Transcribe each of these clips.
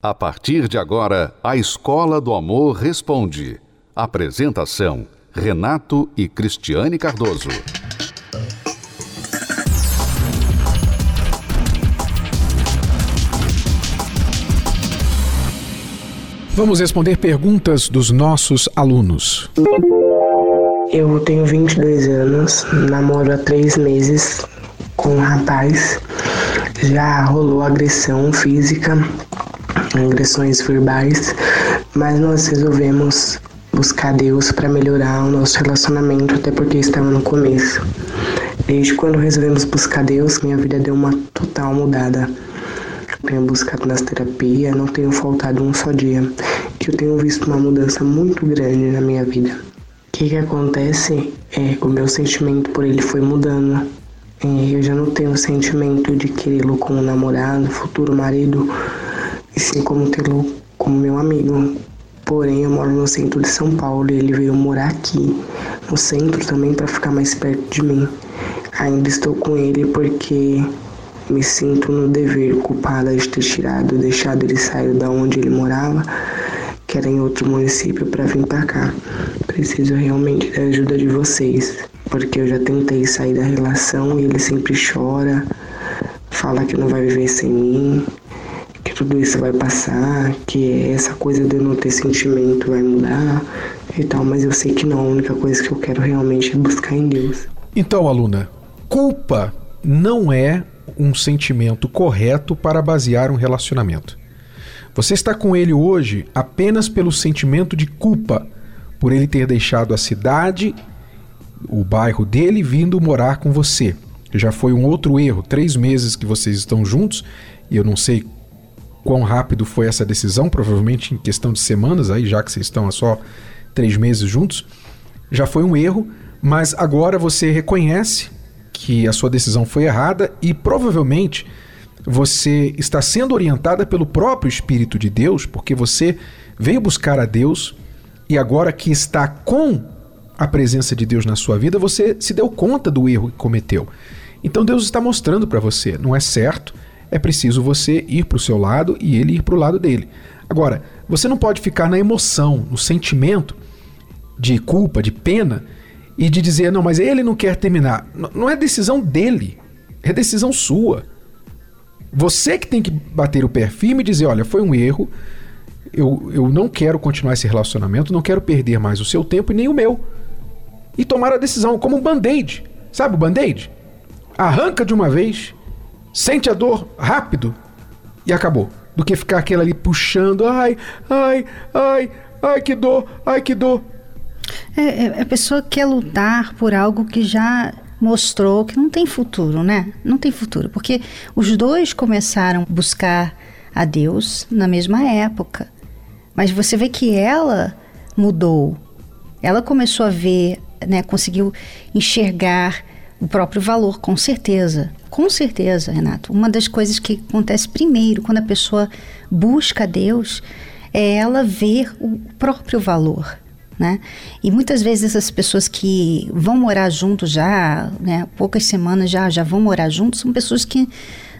A partir de agora, a Escola do Amor Responde. Apresentação: Renato e Cristiane Cardoso. Vamos responder perguntas dos nossos alunos. Eu tenho 22 anos, namoro há três meses com um rapaz. Já rolou agressão física agressões verbais, mas nós resolvemos buscar Deus para melhorar o nosso relacionamento, até porque estava no começo. Desde quando resolvemos buscar Deus, minha vida deu uma total mudada. Eu tenho buscado nas terapias, não tenho faltado um só dia, que eu tenho visto uma mudança muito grande na minha vida. O que, que acontece é que o meu sentimento por ele foi mudando. É, eu já não tenho o sentimento de querê-lo como namorado, futuro marido, e sim como tê-lo como meu amigo. Porém, eu moro no centro de São Paulo e ele veio morar aqui, no centro também, para ficar mais perto de mim. Ainda estou com ele porque me sinto no dever culpada de ter tirado, deixado ele sair da onde ele morava, que era em outro município, para vir para cá. Preciso realmente da ajuda de vocês, porque eu já tentei sair da relação e ele sempre chora, fala que não vai viver sem mim, tudo isso vai passar, que essa coisa de eu não ter sentimento vai mudar e tal, mas eu sei que não, a única coisa que eu quero realmente é buscar em Deus. Então, aluna, culpa não é um sentimento correto para basear um relacionamento. Você está com ele hoje apenas pelo sentimento de culpa por ele ter deixado a cidade, o bairro dele, vindo morar com você. Já foi um outro erro. Três meses que vocês estão juntos e eu não sei quão rápido foi essa decisão, provavelmente em questão de semanas, aí já que vocês estão há só três meses juntos, já foi um erro, mas agora você reconhece que a sua decisão foi errada e provavelmente você está sendo orientada pelo próprio Espírito de Deus, porque você veio buscar a Deus e agora que está com a presença de Deus na sua vida, você se deu conta do erro que cometeu. Então Deus está mostrando para você, não é certo, é preciso você ir para o seu lado e ele ir para o lado dele. Agora, você não pode ficar na emoção, no sentimento de culpa, de pena e de dizer, não, mas ele não quer terminar. não é decisão dele, é decisão sua. Você que tem que bater o pé firme e dizer, olha, foi um erro, eu, eu não quero continuar esse relacionamento, não quero perder mais o seu tempo e nem o meu. E tomar a decisão como um band-aid. Sabe o band-aid? Arranca de uma vez Sente a dor rápido e acabou. Do que ficar aquele ali puxando, ai, ai, ai, ai, que dor, ai, que dor. É, é, a pessoa quer lutar por algo que já mostrou que não tem futuro, né? Não tem futuro, porque os dois começaram a buscar a Deus na mesma época. Mas você vê que ela mudou. Ela começou a ver, né, conseguiu enxergar o próprio valor, com certeza. Com certeza, Renato. Uma das coisas que acontece primeiro quando a pessoa busca Deus é ela ver o próprio valor. Né? E muitas vezes essas pessoas que vão morar juntos já, né, poucas semanas já, já vão morar juntos, são pessoas que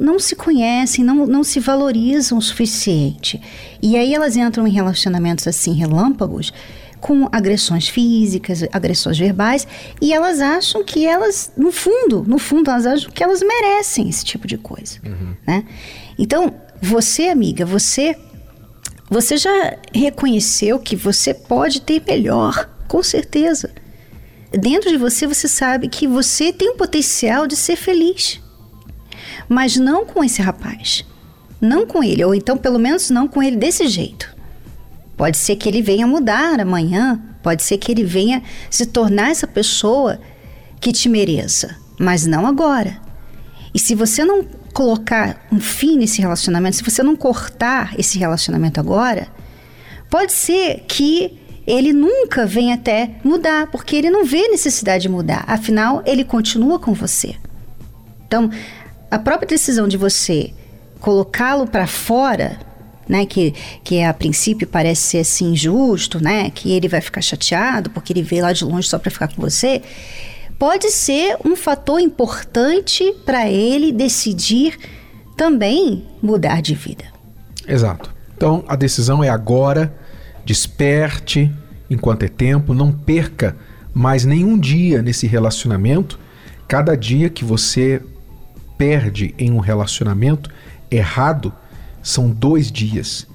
não se conhecem, não, não se valorizam o suficiente. E aí elas entram em relacionamentos assim, relâmpagos, com agressões físicas, agressões verbais, e elas acham que elas, no fundo, no fundo, elas acham que elas merecem esse tipo de coisa, uhum. né? Então, você, amiga, você você já reconheceu que você pode ter melhor, com certeza. Dentro de você, você sabe que você tem o potencial de ser feliz. Mas não com esse rapaz. Não com ele, ou então pelo menos não com ele desse jeito. Pode ser que ele venha mudar amanhã, pode ser que ele venha se tornar essa pessoa que te mereça, mas não agora. E se você não colocar um fim nesse relacionamento, se você não cortar esse relacionamento agora, pode ser que ele nunca venha até mudar, porque ele não vê necessidade de mudar. Afinal, ele continua com você. Então, a própria decisão de você colocá-lo para fora né, que, que a princípio parece ser assim injusto, né, que ele vai ficar chateado porque ele veio lá de longe só para ficar com você, pode ser um fator importante para ele decidir também mudar de vida. Exato. Então a decisão é agora, desperte enquanto é tempo, não perca mais nenhum dia nesse relacionamento. Cada dia que você perde em um relacionamento errado são dois dias.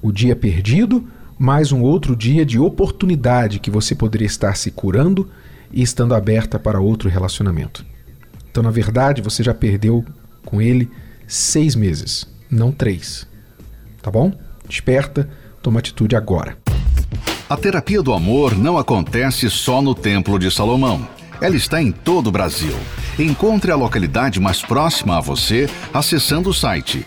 O dia perdido, mais um outro dia de oportunidade que você poderia estar se curando e estando aberta para outro relacionamento. Então, na verdade, você já perdeu com ele seis meses, não três. Tá bom? Desperta, toma atitude agora. A terapia do amor não acontece só no Templo de Salomão. Ela está em todo o Brasil. Encontre a localidade mais próxima a você acessando o site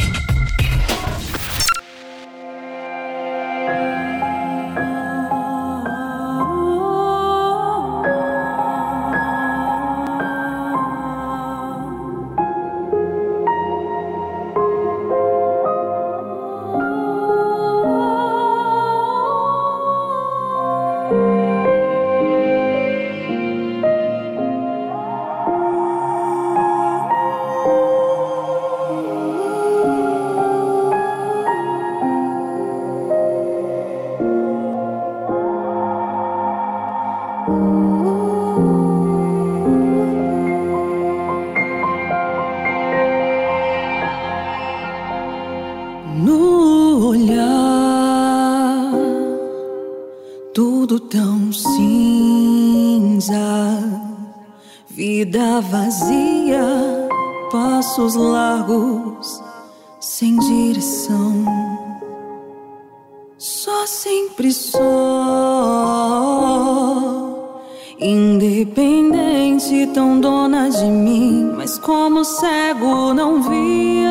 Independente, tão dona de mim, mas como cego não via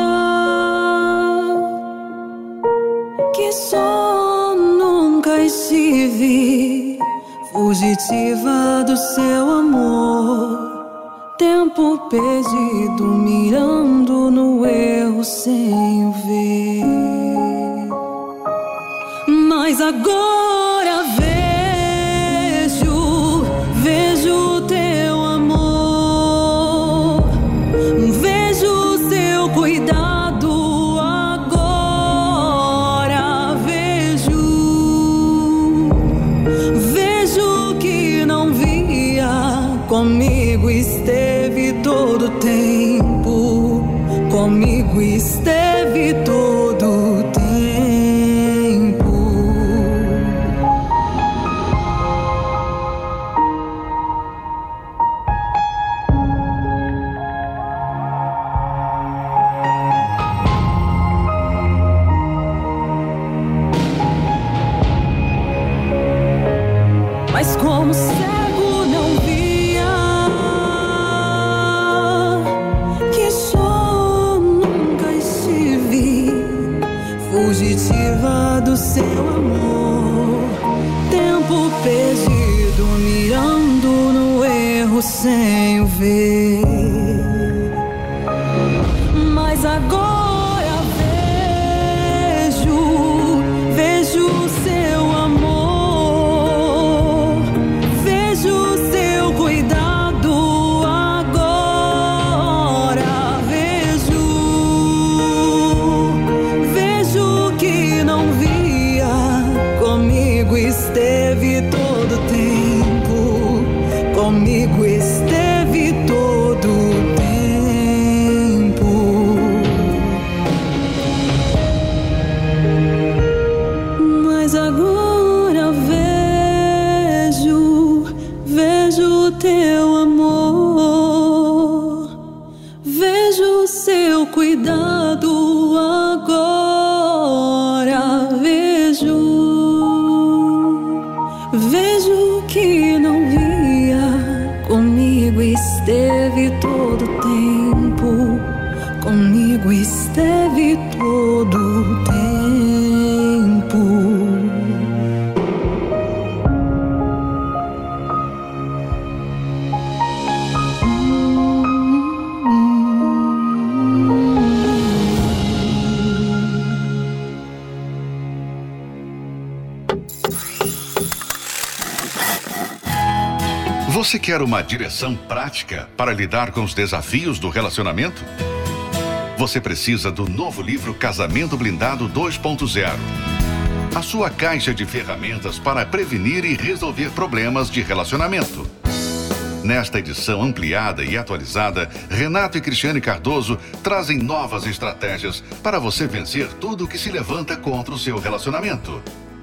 que só nunca estive fugitiva do seu amor tempo perdido mirando no erro sem ver. Mas agora give you comigo esteve todo o tempo. Você quer uma direção prática para lidar com os desafios do relacionamento? Você precisa do novo livro Casamento Blindado 2.0. A sua caixa de ferramentas para prevenir e resolver problemas de relacionamento. Nesta edição ampliada e atualizada, Renato e Cristiane Cardoso trazem novas estratégias para você vencer tudo que se levanta contra o seu relacionamento.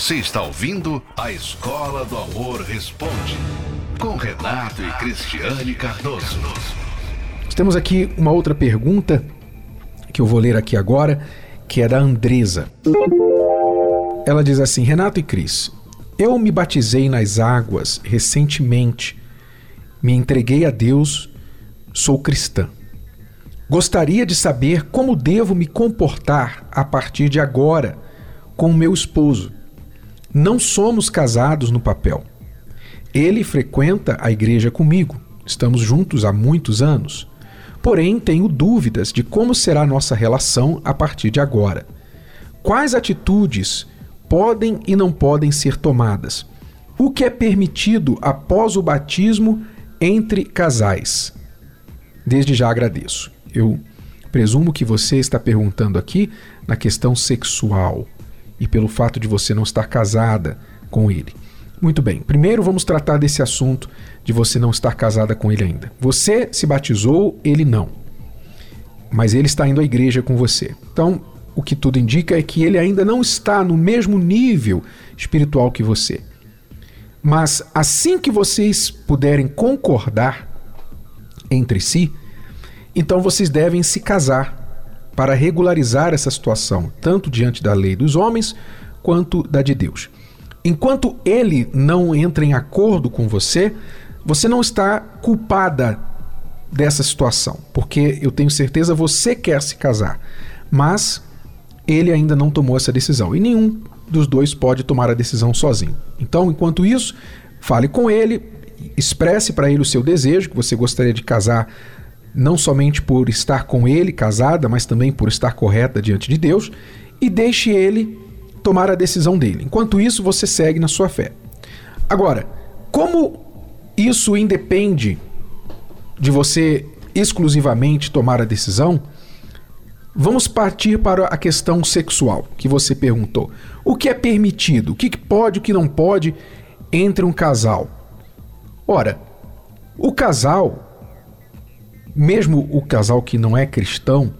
Você está ouvindo a Escola do Amor Responde, com Renato e Cristiane Cardoso. Temos aqui uma outra pergunta que eu vou ler aqui agora, que é da Andresa. Ela diz assim: Renato e Cris, eu me batizei nas águas recentemente, me entreguei a Deus, sou cristã. Gostaria de saber como devo me comportar a partir de agora com o meu esposo. Não somos casados no papel. Ele frequenta a igreja comigo, estamos juntos há muitos anos. Porém, tenho dúvidas de como será nossa relação a partir de agora. Quais atitudes podem e não podem ser tomadas? O que é permitido após o batismo entre casais? Desde já agradeço. Eu presumo que você está perguntando aqui na questão sexual e pelo fato de você não estar casada com ele. Muito bem, primeiro vamos tratar desse assunto de você não estar casada com ele ainda. Você se batizou, ele não. Mas ele está indo à igreja com você. Então, o que tudo indica é que ele ainda não está no mesmo nível espiritual que você. Mas assim que vocês puderem concordar entre si, então vocês devem se casar para regularizar essa situação, tanto diante da lei dos homens quanto da de Deus. Enquanto ele não entra em acordo com você, você não está culpada dessa situação, porque eu tenho certeza você quer se casar, mas ele ainda não tomou essa decisão e nenhum dos dois pode tomar a decisão sozinho. Então, enquanto isso, fale com ele, expresse para ele o seu desejo, que você gostaria de casar não somente por estar com ele casada, mas também por estar correta diante de Deus, e deixe ele tomar a decisão dele. Enquanto isso, você segue na sua fé. Agora, como isso independe de você exclusivamente tomar a decisão, vamos partir para a questão sexual que você perguntou. O que é permitido? O que pode, o que não pode entre um casal? Ora, o casal mesmo o casal que não é cristão,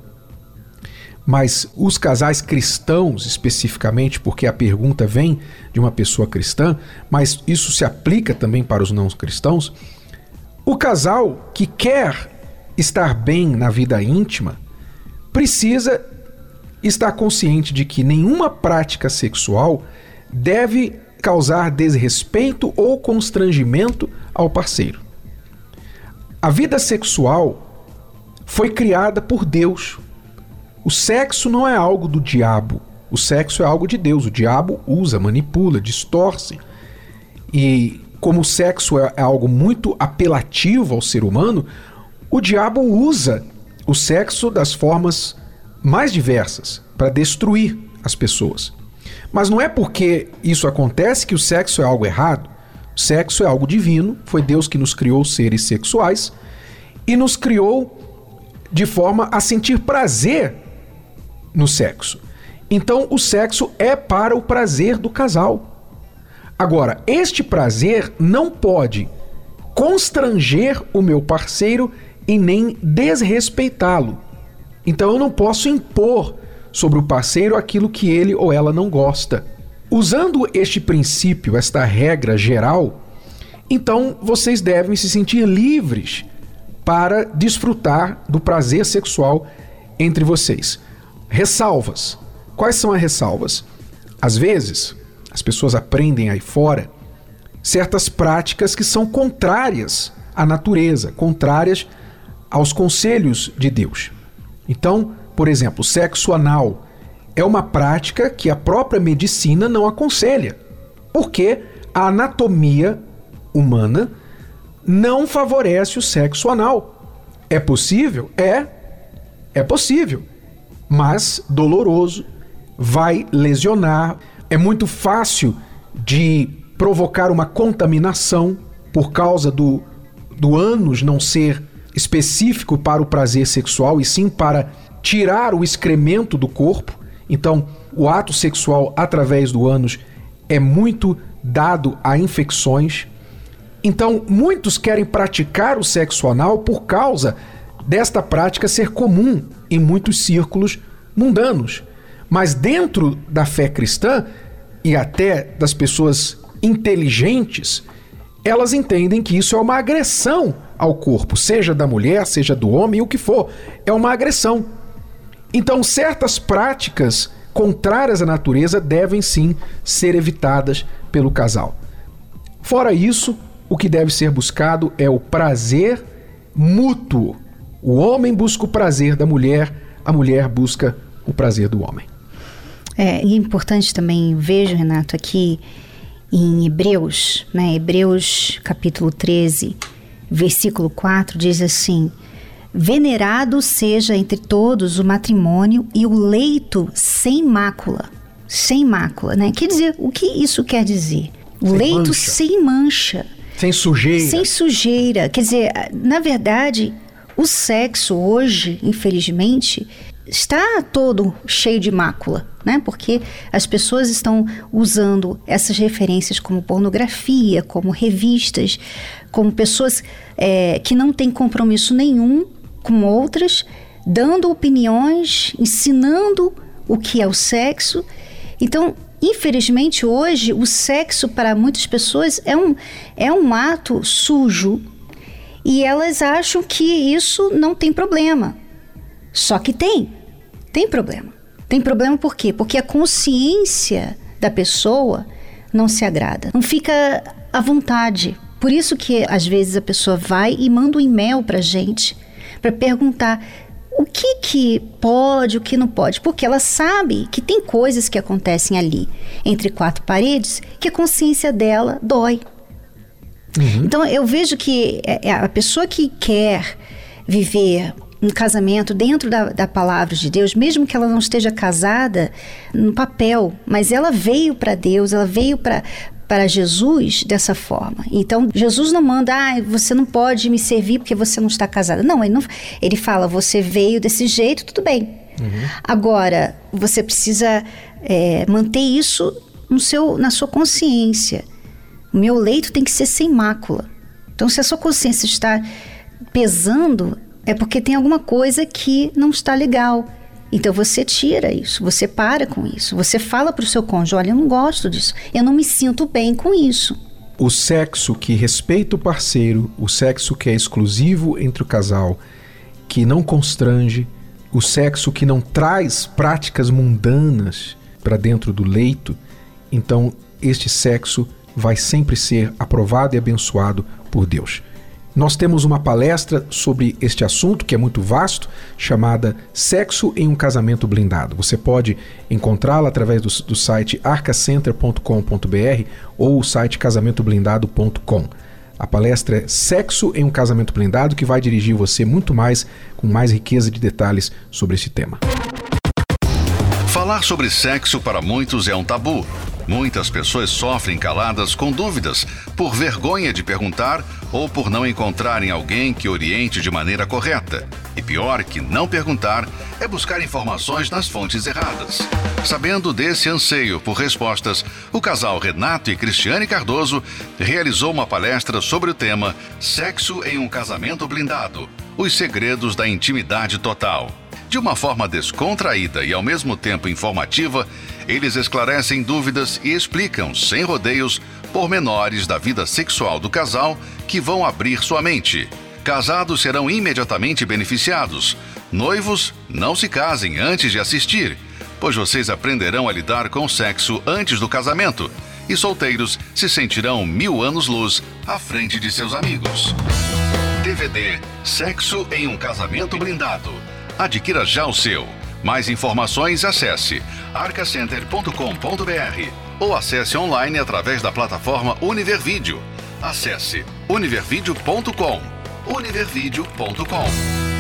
mas os casais cristãos especificamente, porque a pergunta vem de uma pessoa cristã, mas isso se aplica também para os não cristãos. O casal que quer estar bem na vida íntima precisa estar consciente de que nenhuma prática sexual deve causar desrespeito ou constrangimento ao parceiro. A vida sexual foi criada por Deus. O sexo não é algo do diabo. O sexo é algo de Deus. O diabo usa, manipula, distorce. E como o sexo é, é algo muito apelativo ao ser humano, o diabo usa o sexo das formas mais diversas para destruir as pessoas. Mas não é porque isso acontece que o sexo é algo errado. Sexo é algo divino, foi Deus que nos criou seres sexuais e nos criou de forma a sentir prazer no sexo. Então, o sexo é para o prazer do casal. Agora, este prazer não pode constranger o meu parceiro e nem desrespeitá-lo. Então, eu não posso impor sobre o parceiro aquilo que ele ou ela não gosta. Usando este princípio, esta regra geral, então vocês devem se sentir livres para desfrutar do prazer sexual entre vocês. Ressalvas. Quais são as ressalvas? Às vezes, as pessoas aprendem aí fora certas práticas que são contrárias à natureza, contrárias aos conselhos de Deus. Então, por exemplo, sexo anal é uma prática que a própria medicina não aconselha, porque a anatomia humana não favorece o sexo anal. É possível? É. É possível. Mas doloroso, vai lesionar. É muito fácil de provocar uma contaminação por causa do, do ânus não ser específico para o prazer sexual e sim para tirar o excremento do corpo. Então, o ato sexual através do ânus é muito dado a infecções. Então, muitos querem praticar o sexo anal por causa desta prática ser comum em muitos círculos mundanos. Mas dentro da fé cristã e até das pessoas inteligentes, elas entendem que isso é uma agressão ao corpo, seja da mulher, seja do homem, o que for, é uma agressão. Então, certas práticas contrárias à natureza devem sim ser evitadas pelo casal. Fora isso, o que deve ser buscado é o prazer mútuo. O homem busca o prazer da mulher, a mulher busca o prazer do homem. É, é importante também, vejo, Renato, aqui em Hebreus, né, Hebreus capítulo 13, versículo 4, diz assim: Venerado seja entre todos o matrimônio e o leito sem mácula. Sem mácula, né? Quer dizer, o que isso quer dizer? O sem leito mancha. sem mancha. Sem sujeira. Sem sujeira. Quer dizer, na verdade, o sexo hoje, infelizmente, está todo cheio de mácula, né? Porque as pessoas estão usando essas referências como pornografia, como revistas, como pessoas é, que não têm compromisso nenhum com outras, dando opiniões, ensinando o que é o sexo. Então, infelizmente, hoje, o sexo para muitas pessoas é um, é um ato sujo e elas acham que isso não tem problema. Só que tem, tem problema. Tem problema por quê? Porque a consciência da pessoa não se agrada, não fica à vontade. Por isso que às vezes a pessoa vai e manda um e-mail para gente para perguntar o que que pode, o que não pode, porque ela sabe que tem coisas que acontecem ali entre quatro paredes que a consciência dela dói. Uhum. Então eu vejo que é, é a pessoa que quer viver um casamento dentro da, da palavra de Deus, mesmo que ela não esteja casada no papel, mas ela veio para Deus, ela veio para para Jesus dessa forma. Então, Jesus não manda, ah, você não pode me servir porque você não está casada. Não, ele, não, ele fala, você veio desse jeito, tudo bem. Uhum. Agora, você precisa é, manter isso no seu, na sua consciência. O meu leito tem que ser sem mácula. Então, se a sua consciência está pesando, é porque tem alguma coisa que não está legal. Então você tira isso, você para com isso, você fala para o seu cônjuge: olha, eu não gosto disso, eu não me sinto bem com isso. O sexo que respeita o parceiro, o sexo que é exclusivo entre o casal, que não constrange, o sexo que não traz práticas mundanas para dentro do leito, então este sexo vai sempre ser aprovado e abençoado por Deus. Nós temos uma palestra sobre este assunto, que é muito vasto, chamada Sexo em um Casamento Blindado. Você pode encontrá-la através do, do site arcacenter.com.br ou o site casamentoblindado.com. A palestra é Sexo em um Casamento Blindado, que vai dirigir você muito mais, com mais riqueza de detalhes sobre esse tema. Falar sobre sexo para muitos é um tabu. Muitas pessoas sofrem caladas com dúvidas, por vergonha de perguntar ou por não encontrarem alguém que oriente de maneira correta. E pior que não perguntar é buscar informações nas fontes erradas. Sabendo desse anseio por respostas, o casal Renato e Cristiane Cardoso realizou uma palestra sobre o tema Sexo em um Casamento Blindado Os Segredos da Intimidade Total. De uma forma descontraída e ao mesmo tempo informativa, eles esclarecem dúvidas e explicam, sem rodeios, pormenores da vida sexual do casal que vão abrir sua mente. Casados serão imediatamente beneficiados. Noivos, não se casem antes de assistir. pois vocês aprenderão a lidar com o sexo antes do casamento. E solteiros se sentirão mil anos-luz à frente de seus amigos. DVD Sexo em um Casamento Blindado. Adquira já o seu. Mais informações acesse arcacenter.com.br ou acesse online através da plataforma Univervídeo. Acesse univervideo.com. univervideo.com.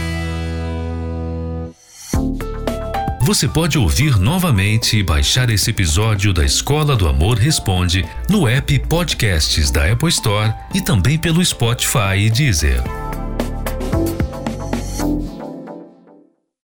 Você pode ouvir novamente e baixar esse episódio da Escola do Amor Responde no app Podcasts da Apple Store e também pelo Spotify e Deezer.